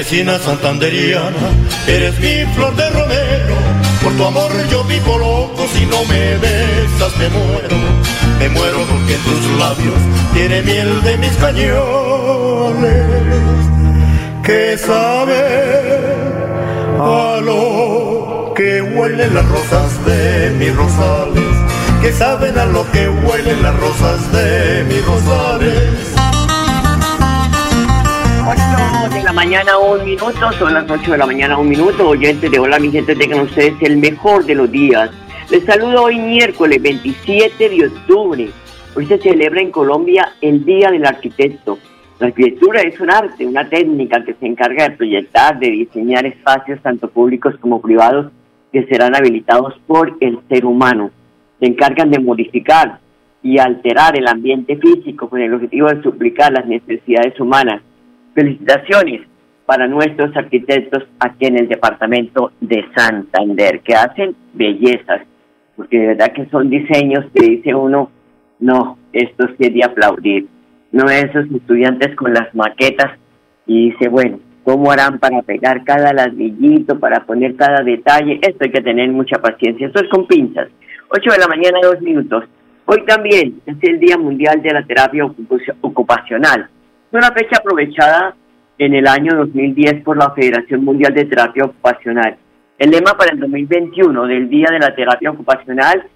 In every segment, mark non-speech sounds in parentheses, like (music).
Campesina santanderiana, eres mi flor de romero. Por tu amor yo vivo loco, si no me besas me muero. Me muero porque tus labios tiene miel de mis cañones. Que sabe a lo que huelen las rosas de mis rosales. Que saben a lo que huelen las rosas de mis rosales. 8 de la mañana, un minuto, son las 8 de la mañana, un minuto. Oyentes de Hola, mi gente, tengan ustedes el mejor de los días. Les saludo hoy miércoles 27 de octubre. Hoy se celebra en Colombia el Día del Arquitecto. La arquitectura es un arte, una técnica que se encarga de proyectar, de diseñar espacios tanto públicos como privados que serán habilitados por el ser humano. Se encargan de modificar y alterar el ambiente físico con el objetivo de suplicar las necesidades humanas felicitaciones para nuestros arquitectos aquí en el departamento de Santander, que hacen bellezas, porque de verdad que son diseños que dice uno, no, esto sí es de aplaudir. No esos estudiantes con las maquetas y dice, bueno, ¿cómo harán para pegar cada ladrillito, para poner cada detalle? Esto hay que tener mucha paciencia, esto es con pinzas. 8 de la mañana, dos minutos. Hoy también es el Día Mundial de la Terapia Ocupacio- Ocupacional. Es una fecha aprovechada en el año 2010 por la Federación Mundial de Terapia Ocupacional. El lema para el 2021 del Día de la Terapia Ocupacional,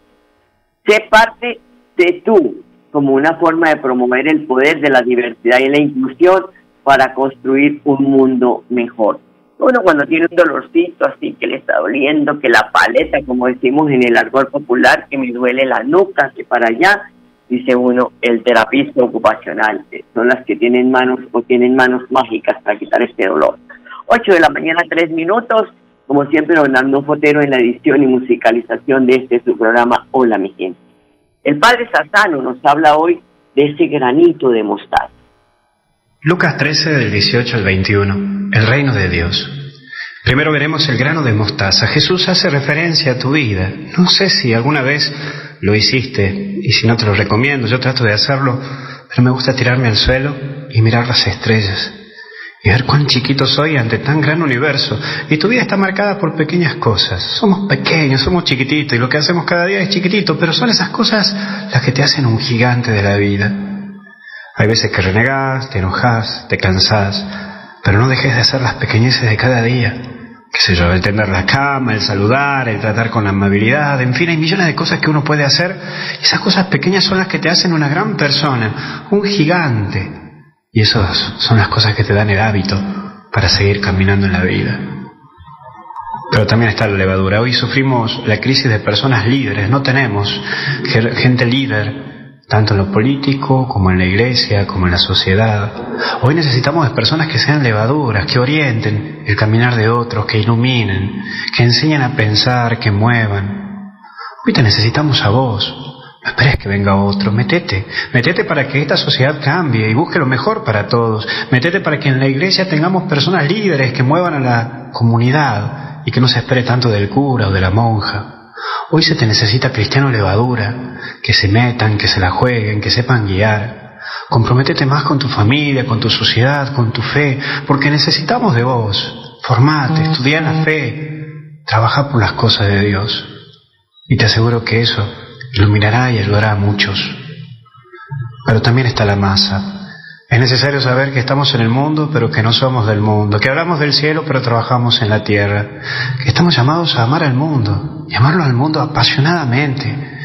sé parte de tú, como una forma de promover el poder de la diversidad y la inclusión para construir un mundo mejor. Uno cuando tiene un dolorcito así que le está doliendo, que la paleta, como decimos en el argot popular, que me duele la nuca, que para allá, dice uno, el terapista ocupacional, eh, son las que tienen manos o tienen manos mágicas para quitar este dolor. 8 de la mañana, 3 minutos, como siempre, Hernando Fotero en la edición y musicalización de este su programa Hola mi gente. El padre Sassano nos habla hoy de ese granito de mostaza. Lucas 13 del 18 al 21. El reino de Dios. Primero veremos el grano de mostaza. Jesús hace referencia a tu vida. No sé si alguna vez lo hiciste y si no te lo recomiendo, yo trato de hacerlo, pero me gusta tirarme al suelo y mirar las estrellas y ver cuán chiquito soy ante tan gran universo. Y tu vida está marcada por pequeñas cosas. Somos pequeños, somos chiquititos y lo que hacemos cada día es chiquitito, pero son esas cosas las que te hacen un gigante de la vida. Hay veces que renegás, te enojas, te cansás, pero no dejes de hacer las pequeñeces de cada día. Qué sé yo, el tender la cama, el saludar, el tratar con amabilidad, en fin, hay millones de cosas que uno puede hacer. Esas cosas pequeñas son las que te hacen una gran persona, un gigante. Y esas son las cosas que te dan el hábito para seguir caminando en la vida. Pero también está la levadura. Hoy sufrimos la crisis de personas líderes, no tenemos ge- gente líder, tanto en lo político como en la iglesia, como en la sociedad. Hoy necesitamos de personas que sean levaduras, que orienten el caminar de otros, que iluminen, que enseñen a pensar, que muevan. Hoy te necesitamos a vos. No esperes que venga otro, metete, metete para que esta sociedad cambie y busque lo mejor para todos, metete para que en la iglesia tengamos personas líderes que muevan a la comunidad y que no se espere tanto del cura o de la monja. Hoy se te necesita cristiano levadura, que se metan, que se la jueguen, que sepan guiar. Comprométete más con tu familia, con tu sociedad, con tu fe, porque necesitamos de vos. Formate, estudia la fe, trabaja por las cosas de Dios. Y te aseguro que eso iluminará y ayudará a muchos. Pero también está la masa, Es necesario saber que estamos en el mundo, pero que no somos del mundo, que hablamos del cielo, pero trabajamos en la tierra, que estamos llamados a amar al mundo, y al mundo apasionadamente,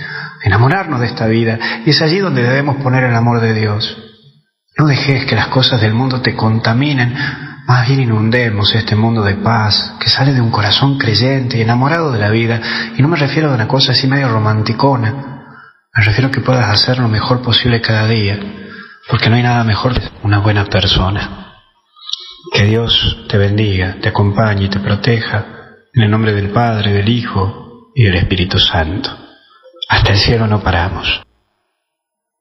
enamorarnos de esta vida, y es allí donde debemos poner el amor de Dios. No dejes que las cosas del mundo te contaminen, más bien inundemos este mundo de paz que sale de un corazón creyente y enamorado de la vida, y no me refiero a una cosa así medio romanticona, me refiero a que puedas hacer lo mejor posible cada día, porque no hay nada mejor que una buena persona. Que Dios te bendiga, te acompañe y te proteja, en el nombre del Padre, del Hijo y del Espíritu Santo. Hasta el cielo no paramos.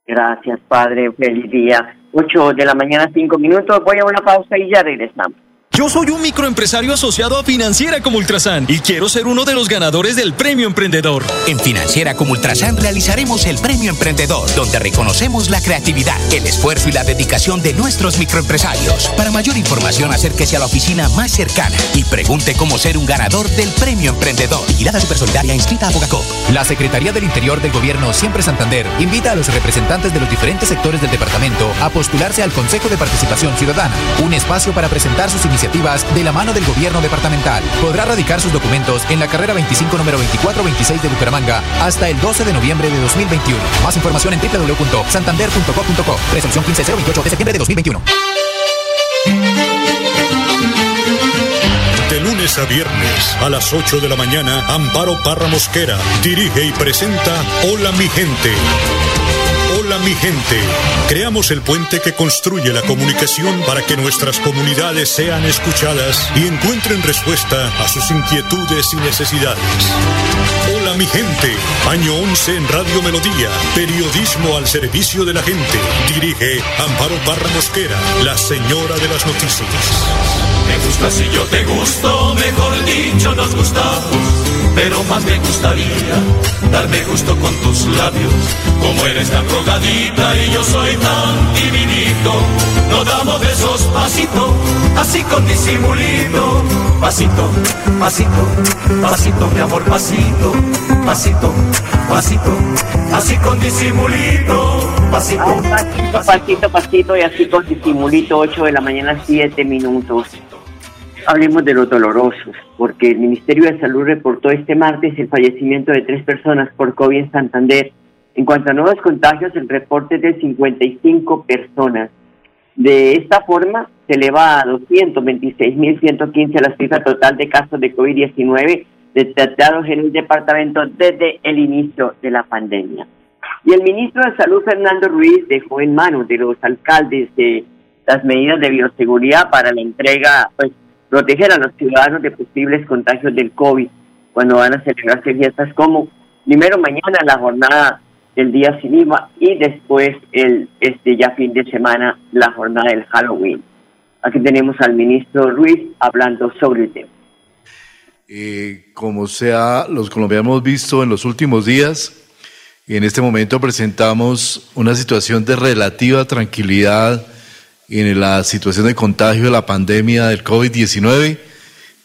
Gracias, Padre. Feliz día. 8 de la mañana, 5 minutos. Voy a una pausa y ya regresamos. Yo soy un microempresario asociado a Financiera como Ultrasan y quiero ser uno de los ganadores del Premio Emprendedor. En Financiera como Ultrasan realizaremos el Premio Emprendedor, donde reconocemos la creatividad, el esfuerzo y la dedicación de nuestros microempresarios. Para mayor información, acérquese a la oficina más cercana y pregunte cómo ser un ganador del Premio Emprendedor. Vigilada Supersolidaria inscrita a Bogacop. La Secretaría del Interior del Gobierno Siempre Santander invita a los representantes de los diferentes sectores del departamento a postularse al Consejo de Participación Ciudadana, un espacio para presentar sus iniciativas de la mano del gobierno departamental. Podrá radicar sus documentos en la carrera 25 número 2426 de Bucaramanga hasta el 12 de noviembre de 2021. Más información en www.santander.co.co. Resolución 15028 de septiembre de 2021. De lunes a viernes a las 8 de la mañana, Amparo Parra Mosquera dirige y presenta Hola mi gente Hola mi gente. Creamos el puente que construye la comunicación para que nuestras comunidades sean escuchadas y encuentren respuesta a sus inquietudes y necesidades. Hola mi gente. Año 11 en Radio Melodía. Periodismo al servicio de la gente. Dirige Amparo Barra Mosquera, la señora de las noticias. Me gusta si yo te gusto, mejor dicho nos gustamos pero más me gustaría darme gusto con tus labios, como eres tan rogadita y yo soy tan divinito. No damos besos pasito, así con disimulito, pasito, pasito, pasito, mi amor, pasito, pasito, pasito, así con disimulito, pasito, pasito, pasito, pasito y así con disimulito, 8 de la mañana, 7 minutos. Hablemos de los dolorosos, porque el Ministerio de Salud reportó este martes el fallecimiento de tres personas por COVID en Santander. En cuanto a nuevos contagios, el reporte es de 55 personas. De esta forma, se eleva a 226.115 la cifra total de casos de COVID-19 detectados en el departamento desde el inicio de la pandemia. Y el ministro de Salud, Fernando Ruiz, dejó en manos de los alcaldes de las medidas de bioseguridad para la entrega pues, proteger a los ciudadanos de posibles contagios del COVID cuando van a celebrarse fiestas como primero mañana la jornada del día sin IVA y después el este ya fin de semana la jornada del Halloween. Aquí tenemos al ministro Ruiz hablando sobre el tema. Eh, como sea, los colombianos hemos visto en los últimos días, en este momento presentamos una situación de relativa tranquilidad en la situación de contagio de la pandemia del COVID-19,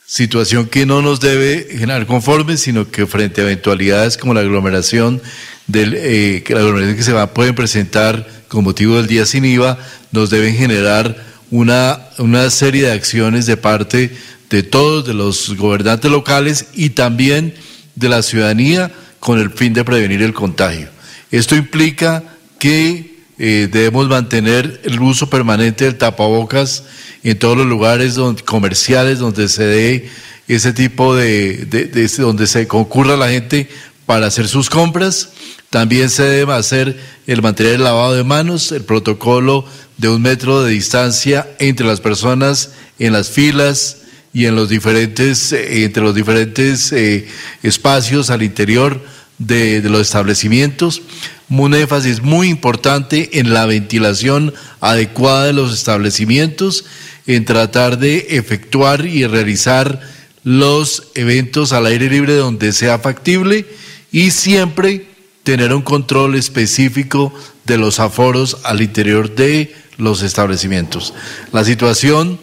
situación que no nos debe generar conformes, sino que frente a eventualidades como la aglomeración, del, eh, que aglomeración que se va, pueden presentar con motivo del día sin IVA, nos deben generar una, una serie de acciones de parte de todos, de los gobernantes locales y también de la ciudadanía con el fin de prevenir el contagio. Esto implica que eh, debemos mantener el uso permanente del tapabocas en todos los lugares comerciales donde se dé ese tipo de, de, donde se concurra la gente para hacer sus compras. También se debe hacer el mantener el lavado de manos, el protocolo de un metro de distancia entre las personas en las filas y en los diferentes, eh, entre los diferentes eh, espacios al interior de, los establecimientos un énfasis muy importante en la ventilación adecuada de los establecimientos, en tratar de efectuar y realizar los eventos al aire libre donde sea factible y siempre tener un control específico de los aforos al interior de los establecimientos. La situación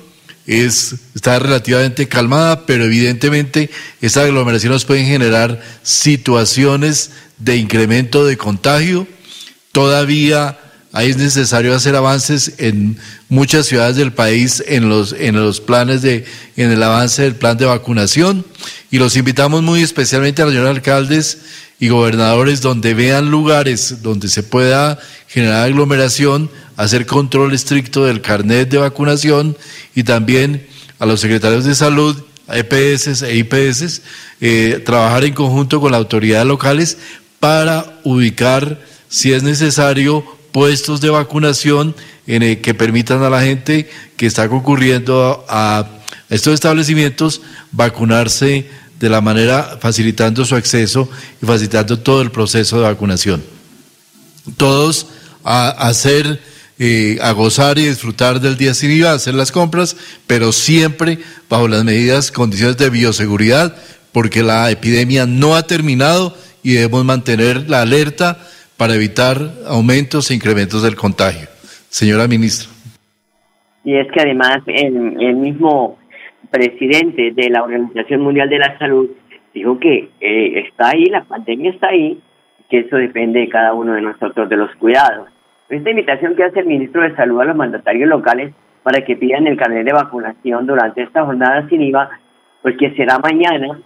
es, está relativamente calmada, pero evidentemente estas aglomeraciones pueden generar situaciones de incremento de contagio. Todavía Ahí es necesario hacer avances en muchas ciudades del país en los, en los planes de, en el avance del plan de vacunación. Y los invitamos muy especialmente a los señores alcaldes y gobernadores donde vean lugares donde se pueda generar aglomeración, hacer control estricto del carnet de vacunación y también a los secretarios de salud, EPS e IPS, eh, trabajar en conjunto con las autoridades locales para ubicar, si es necesario, puestos de vacunación en el que permitan a la gente que está concurriendo a estos establecimientos vacunarse de la manera facilitando su acceso y facilitando todo el proceso de vacunación. Todos a hacer, eh, a gozar y disfrutar del día sin IVA, hacer las compras, pero siempre bajo las medidas, condiciones de bioseguridad, porque la epidemia no ha terminado y debemos mantener la alerta para evitar aumentos e incrementos del contagio. Señora ministra. Y es que además el, el mismo presidente de la Organización Mundial de la Salud dijo que eh, está ahí, la pandemia está ahí, que eso depende de cada uno de nosotros, de los cuidados. Esta invitación que hace el ministro de Salud a los mandatarios locales para que pidan el carnet de vacunación durante esta jornada sin IVA, pues que será mañana,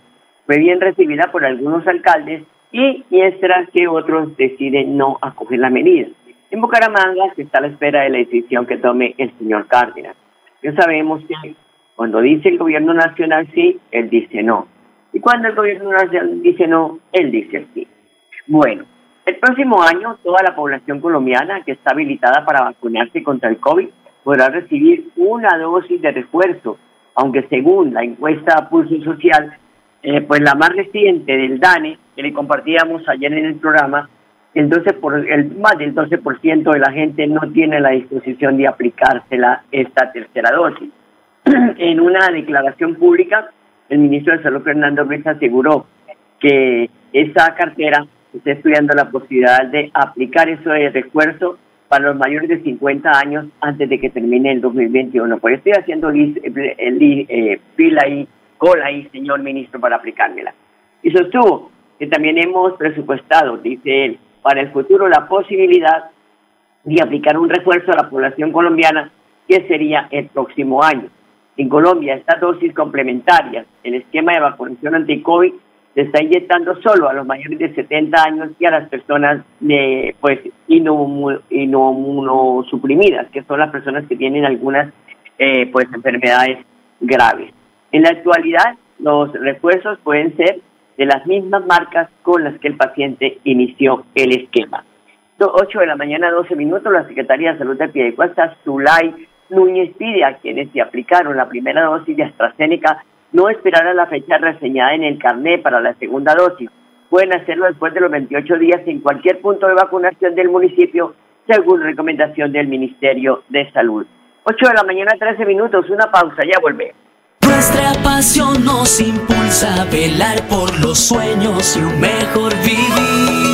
fue bien recibida por algunos alcaldes y mientras que otros deciden no acoger la medida. En Bucaramanga se está a la espera de la decisión que tome el señor Cárdenas. Ya sabemos que cuando dice el gobierno nacional sí, él dice no. Y cuando el gobierno nacional dice no, él dice sí. Bueno, el próximo año toda la población colombiana que está habilitada para vacunarse contra el COVID podrá recibir una dosis de refuerzo, aunque según la encuesta Pulso Social, eh, pues la más reciente del DANE, que le compartíamos ayer en el programa, el 12 por, el, más del 12% de la gente no tiene la disposición de aplicársela esta tercera dosis. (clears throat) en una declaración pública, el ministro de Salud, Fernando Ruiz, aseguró que esa cartera está estudiando la posibilidad de aplicar eso de refuerzo para los mayores de 50 años antes de que termine el 2021. Pues estoy haciendo eh, fila y cola ahí, señor ministro, para aplicármela. Y sostuvo que también hemos presupuestado, dice él, para el futuro la posibilidad de aplicar un refuerzo a la población colombiana que sería el próximo año. En Colombia, estas dosis complementarias, el esquema de vacunación anti-COVID se está inyectando solo a los mayores de 70 años y a las personas de, pues, inmunosuprimidas, que son las personas que tienen algunas eh, pues, enfermedades graves. En la actualidad, los refuerzos pueden ser de las mismas marcas con las que el paciente inició el esquema. 8 de la mañana, 12 minutos, la Secretaría de Salud de Piedecuesta, Zulay Núñez pide a quienes se aplicaron la primera dosis de AstraZeneca no esperar a la fecha reseñada en el carnet para la segunda dosis. Pueden hacerlo después de los 28 días en cualquier punto de vacunación del municipio, según recomendación del Ministerio de Salud. 8 de la mañana, 13 minutos, una pausa, ya volvemos. Nuestra pasión nos impulsa a velar por los sueños y un mejor vivir.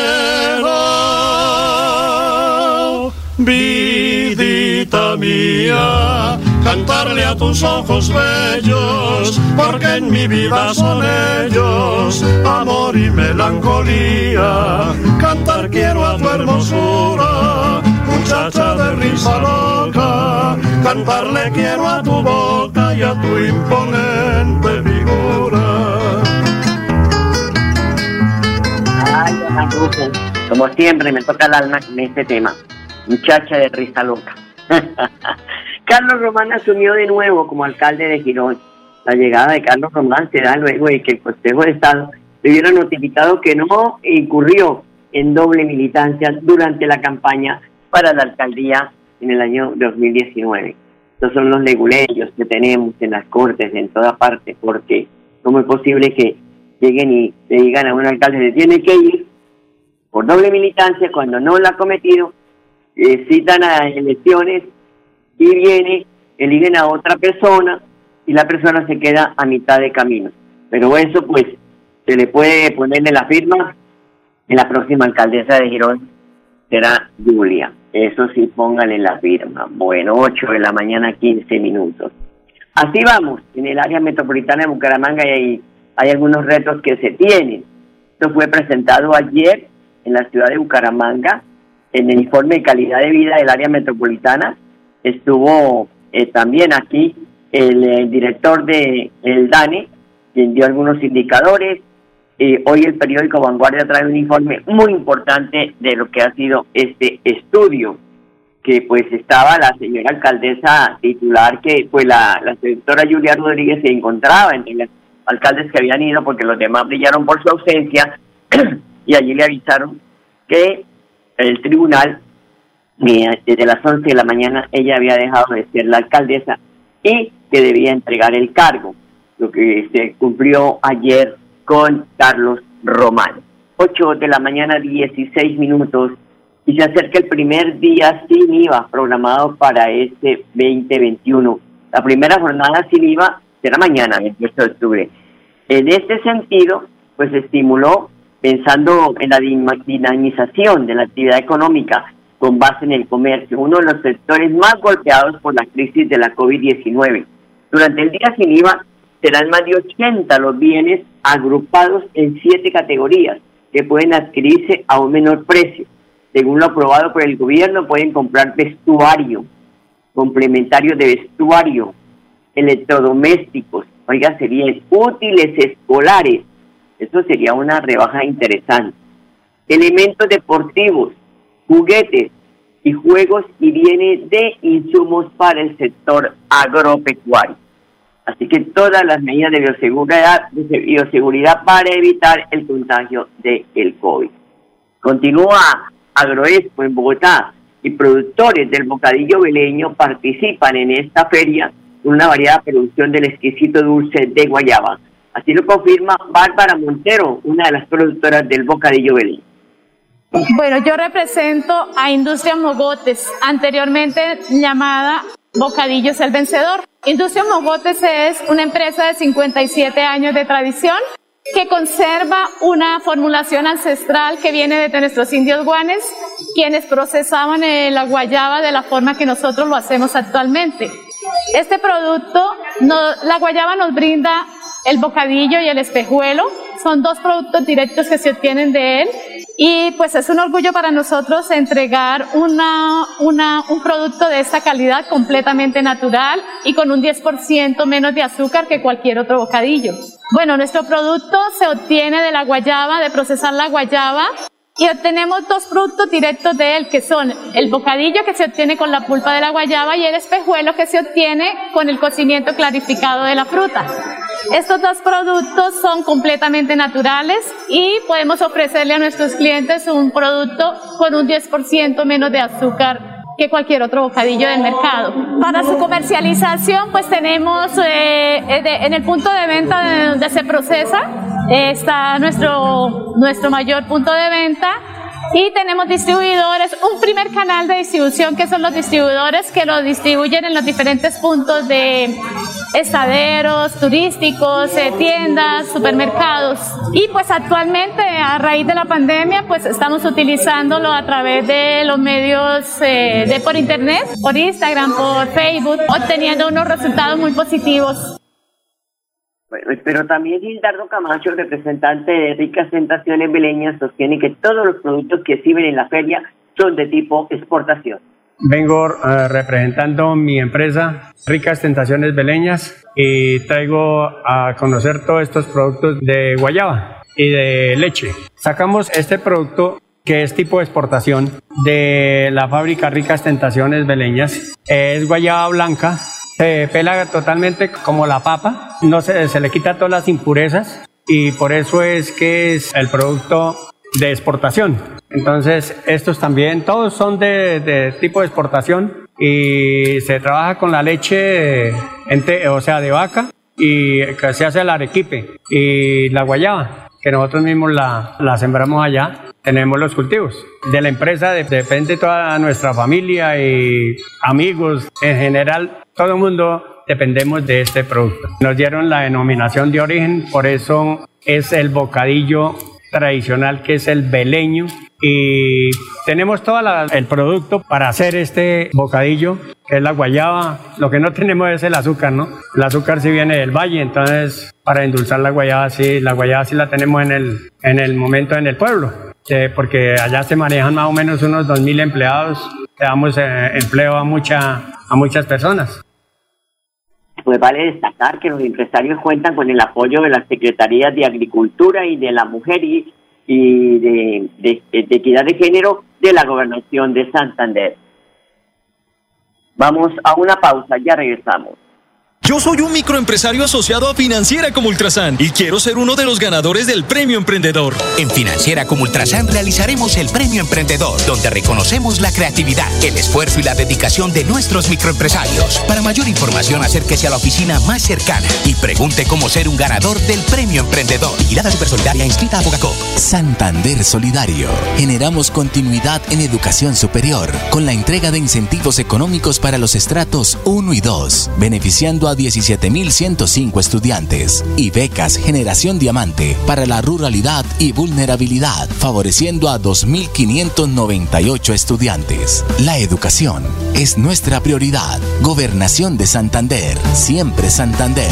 vidita mía, cantarle a tus ojos bellos, porque en mi vida son ellos, amor y melancolía. Cantar quiero a tu hermosura, muchacha de risa loca, cantarle quiero a tu boca y a tu imponente figura. Ay, Russo, como siempre me toca el alma con este tema. Muchacha de risa loca. (laughs) Carlos Román asumió de nuevo como alcalde de Girón. La llegada de Carlos Román se da luego de que el Consejo de Estado le hubiera notificado que no incurrió en doble militancia durante la campaña para la alcaldía en el año 2019. Estos son los leguleyos que tenemos en las cortes, en toda parte, porque ¿cómo es posible que lleguen y le digan a un alcalde que tiene que ir por doble militancia cuando no lo ha cometido, eh, citan a elecciones y viene, eligen a otra persona y la persona se queda a mitad de camino. Pero eso pues se le puede ponerle la firma en la próxima alcaldesa de Girón será Julia. Eso sí, póngale la firma. Bueno, 8 de la mañana, 15 minutos. Así vamos, en el área metropolitana de Bucaramanga hay, hay algunos retos que se tienen. Esto fue presentado ayer en la ciudad de Bucaramanga, en el informe de calidad de vida del área metropolitana. Estuvo eh, también aquí el, director de el DANE, quien dio algunos indicadores. Eh, hoy el periódico Vanguardia trae un informe muy importante de lo que ha sido este estudio, que pues estaba la señora alcaldesa titular, que pues la, la doctora Julia Rodríguez se encontraba entre los alcaldes que habían ido porque los demás brillaron por su ausencia (clears throat) y allí le avisaron que el tribunal, desde las 11 de la mañana, ella había dejado de ser la alcaldesa y que debía entregar el cargo, lo que se cumplió ayer con Carlos Román. 8 de la mañana, 16 minutos, y se acerca el primer día sin IVA programado para este 2021. La primera jornada sin IVA será mañana, 28 de octubre. En este sentido, pues estimuló pensando en la dinamización de la actividad económica con base en el comercio, uno de los sectores más golpeados por la crisis de la COVID-19. Durante el día sin IVA serán más de 80 los bienes agrupados en siete categorías que pueden adquirirse a un menor precio. Según lo aprobado por el gobierno, pueden comprar vestuario, complementarios de vestuario, electrodomésticos, oiga, serían útiles escolares, eso sería una rebaja interesante. Elementos deportivos, juguetes y juegos y bienes de insumos para el sector agropecuario. Así que todas las medidas de bioseguridad, de para evitar el contagio del el COVID. Continúa Agroexpo en Bogotá y productores del bocadillo veleño participan en esta feria con una variada producción del exquisito dulce de guayaba Así lo confirma Bárbara Montero, una de las productoras del Bocadillo Belén. Bueno, yo represento a Industria Mogotes, anteriormente llamada Bocadillos el Vencedor. Industria Mogotes es una empresa de 57 años de tradición que conserva una formulación ancestral que viene de nuestros indios guanes, quienes procesaban la guayaba de la forma que nosotros lo hacemos actualmente. Este producto, la guayaba nos brinda el bocadillo y el espejuelo. Son dos productos directos que se obtienen de él. Y pues es un orgullo para nosotros entregar una, una, un producto de esta calidad completamente natural y con un 10% menos de azúcar que cualquier otro bocadillo. Bueno, nuestro producto se obtiene de la guayaba, de procesar la guayaba y obtenemos dos productos directos de él, que son el bocadillo que se obtiene con la pulpa de la guayaba y el espejuelo que se obtiene con el cocimiento clarificado de la fruta. Estos dos productos son completamente naturales y podemos ofrecerle a nuestros clientes un producto con un 10% menos de azúcar que cualquier otro bocadillo del mercado. Para su comercialización, pues tenemos eh, en el punto de venta donde se procesa, está nuestro, nuestro mayor punto de venta y tenemos distribuidores, un primer canal de distribución que son los distribuidores que lo distribuyen en los diferentes puntos de estaderos turísticos, eh, tiendas, supermercados. Y pues actualmente a raíz de la pandemia pues estamos utilizándolo a través de los medios eh, de por internet, por Instagram, por Facebook, obteniendo unos resultados muy positivos. Pero también Gildardo Camacho, representante de Ricas Tentaciones Beleñas, sostiene que todos los productos que sirven en la feria son de tipo exportación. Vengo eh, representando mi empresa Ricas Tentaciones Beleñas y traigo a conocer todos estos productos de guayaba y de leche. Sacamos este producto que es tipo de exportación de la fábrica Ricas Tentaciones Beleñas. Es guayaba blanca se pela totalmente como la papa, no se, se le quita todas las impurezas y por eso es que es el producto de exportación. Entonces, estos también, todos son de, de tipo de exportación y se trabaja con la leche, o sea, de vaca y que se hace el arequipe y la guayaba, que nosotros mismos la, sembramos allá. Tenemos los cultivos. De la empresa depende toda nuestra familia y amigos en general, todo el mundo dependemos de este producto. Nos dieron la denominación de origen, por eso es el bocadillo tradicional que es el beleño y tenemos todo el producto para hacer este bocadillo que es la guayaba. Lo que no tenemos es el azúcar, ¿no? El azúcar sí viene del valle, entonces para endulzar la guayaba sí, la guayaba sí la tenemos en el, en el momento en el pueblo, porque allá se manejan más o menos unos 2.000 empleados, le damos eh, empleo a, mucha, a muchas personas pues vale destacar que los empresarios cuentan con el apoyo de las Secretarías de Agricultura y de la Mujer y, de, de, Equidad de Género de la Gobernación de Santander. Vamos a una pausa, ya regresamos. Yo soy un microempresario asociado a Financiera como Ultrasan y quiero ser uno de los ganadores del Premio Emprendedor. En Financiera como Ultrasan realizaremos el Premio Emprendedor, donde reconocemos la creatividad, el esfuerzo y la dedicación de nuestros microempresarios. Para mayor información, acérquese a la oficina más cercana y pregunte cómo ser un ganador del Premio Emprendedor. Vigilada Super Solidaria inscrita a Bogacop. Santander Solidario. Generamos continuidad en educación superior con la entrega de incentivos económicos para los estratos 1 y 2, beneficiando a 17.105 estudiantes y becas Generación Diamante para la ruralidad y vulnerabilidad, favoreciendo a 2.598 estudiantes. La educación es nuestra prioridad. Gobernación de Santander, siempre Santander.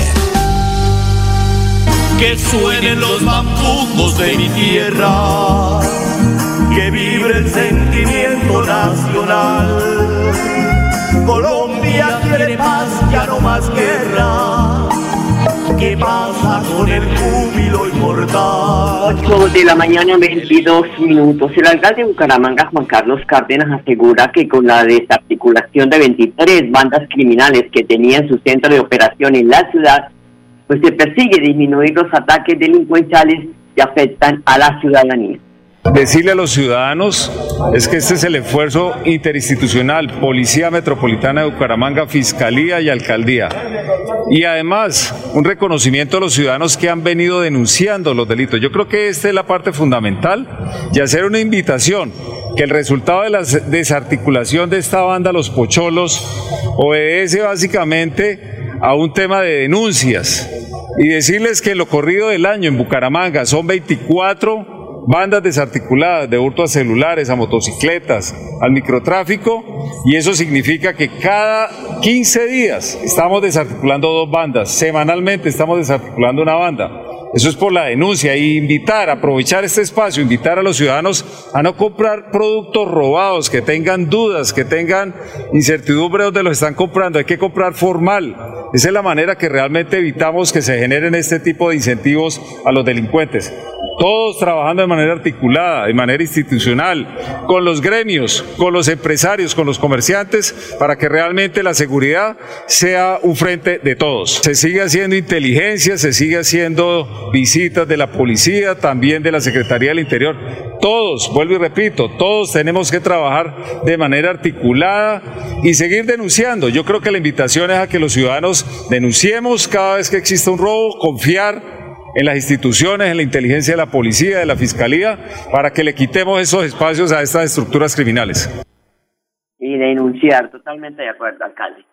Que suenen los bambujos de mi tierra, que vibre el sentimiento nacional. Quiere paz, ya no más guerra. ¿Qué pasa con el júbilo inmortal? 8 de la mañana, 22 minutos. El alcalde de Bucaramanga, Juan Carlos Cárdenas, asegura que con la desarticulación de 23 bandas criminales que tenían su centro de operación en la ciudad, pues se persigue disminuir los ataques delincuenciales que afectan a la ciudadanía decirle a los ciudadanos es que este es el esfuerzo interinstitucional, Policía Metropolitana de Bucaramanga, Fiscalía y Alcaldía. Y además, un reconocimiento a los ciudadanos que han venido denunciando los delitos. Yo creo que esta es la parte fundamental y hacer una invitación que el resultado de la desarticulación de esta banda, los pocholos, obedece básicamente a un tema de denuncias y decirles que lo corrido del año en Bucaramanga son 24 bandas desarticuladas de hurto a celulares, a motocicletas, al microtráfico, y eso significa que cada 15 días estamos desarticulando dos bandas, semanalmente estamos desarticulando una banda. Eso es por la denuncia y invitar, aprovechar este espacio, invitar a los ciudadanos a no comprar productos robados, que tengan dudas, que tengan incertidumbre donde los están comprando. Hay que comprar formal. Esa es la manera que realmente evitamos que se generen este tipo de incentivos a los delincuentes todos trabajando de manera articulada, de manera institucional, con los gremios, con los empresarios, con los comerciantes, para que realmente la seguridad sea un frente de todos. Se sigue haciendo inteligencia, se sigue haciendo visitas de la policía, también de la Secretaría del Interior. Todos, vuelvo y repito, todos tenemos que trabajar de manera articulada y seguir denunciando. Yo creo que la invitación es a que los ciudadanos denunciemos cada vez que exista un robo, confiar en las instituciones, en la inteligencia de la policía, de la fiscalía, para que le quitemos esos espacios a estas estructuras criminales. Y denunciar, totalmente de acuerdo, alcalde.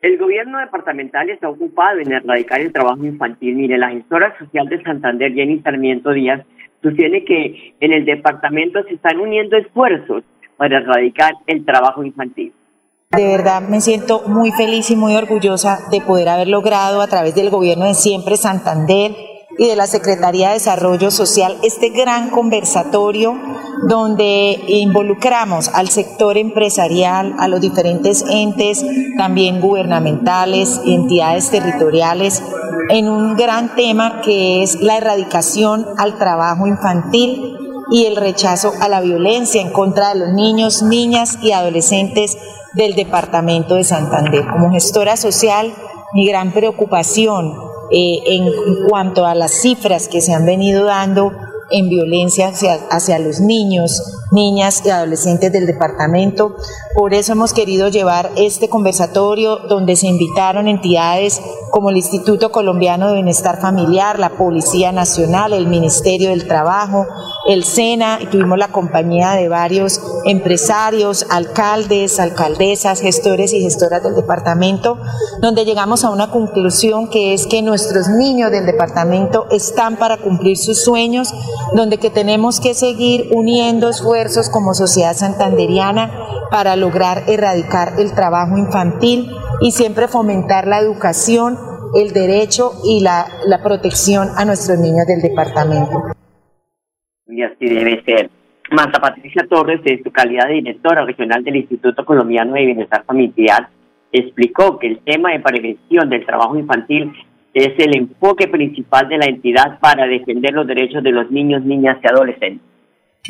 El gobierno departamental está ocupado en erradicar el trabajo infantil. Mire, la gestora social de Santander, Jenny Sarmiento Díaz, sostiene que en el departamento se están uniendo esfuerzos para erradicar el trabajo infantil. De verdad me siento muy feliz y muy orgullosa de poder haber logrado a través del gobierno de Siempre Santander y de la Secretaría de Desarrollo Social este gran conversatorio donde involucramos al sector empresarial, a los diferentes entes, también gubernamentales, entidades territoriales, en un gran tema que es la erradicación al trabajo infantil y el rechazo a la violencia en contra de los niños, niñas y adolescentes del Departamento de Santander. Como gestora social, mi gran preocupación eh, en cuanto a las cifras que se han venido dando en violencia hacia, hacia los niños, niñas y adolescentes del departamento. Por eso hemos querido llevar este conversatorio donde se invitaron entidades como el Instituto Colombiano de Bienestar Familiar, la Policía Nacional, el Ministerio del Trabajo, el SENA, y tuvimos la compañía de varios empresarios, alcaldes, alcaldesas, gestores y gestoras del departamento, donde llegamos a una conclusión que es que nuestros niños del departamento están para cumplir sus sueños, donde que tenemos que seguir uniendo esfuerzos como sociedad santanderiana para lograr erradicar el trabajo infantil y siempre fomentar la educación, el derecho y la, protección a nuestros niños del departamento. Y así debe ser. Marta Patricia Torres, de su calidad de directora regional del Instituto Colombiano de Bienestar Familiar, explicó que el tema de prevención del trabajo infantil es el enfoque principal de la entidad para defender los derechos de los niños, niñas y adolescentes.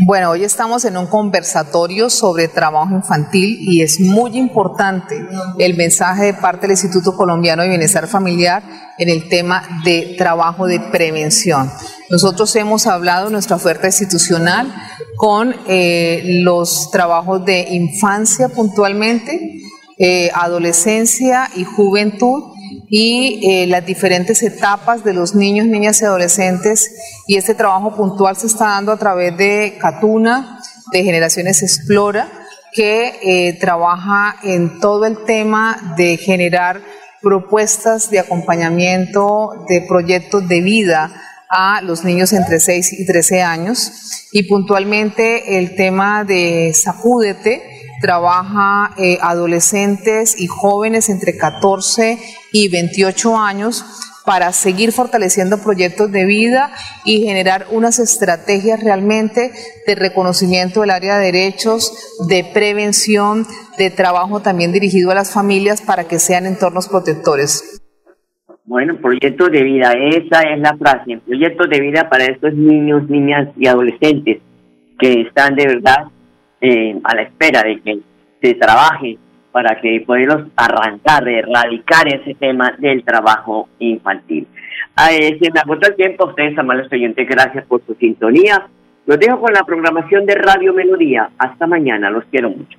Bueno, hoy estamos en un conversatorio sobre trabajo infantil y es muy importante el mensaje de parte del Instituto Colombiano de Bienestar Familiar en el tema de trabajo de prevención. Nosotros hemos hablado nuestra oferta institucional con eh, los trabajos de infancia puntualmente, eh, adolescencia y juventud y eh, las diferentes etapas de los niños, niñas y adolescentes. Y este trabajo puntual se está dando a través de Catuna, de Generaciones Explora, que eh, trabaja en todo el tema de generar propuestas de acompañamiento de proyectos de vida a los niños entre 6 y 13 años y puntualmente el tema de Sacúdete trabaja eh, adolescentes y jóvenes entre 14 y 28 años para seguir fortaleciendo proyectos de vida y generar unas estrategias realmente de reconocimiento del área de derechos, de prevención, de trabajo también dirigido a las familias para que sean entornos protectores. Bueno, proyectos de vida, esa es la frase, proyectos de vida para estos niños, niñas y adolescentes que están de verdad eh, a la espera de que se trabaje para que podamos arrancar, erradicar ese tema del trabajo infantil. Eh, se me agotó el tiempo, ustedes, amables oyentes, gracias por su sintonía. Los dejo con la programación de Radio Melodía. Hasta mañana, los quiero mucho.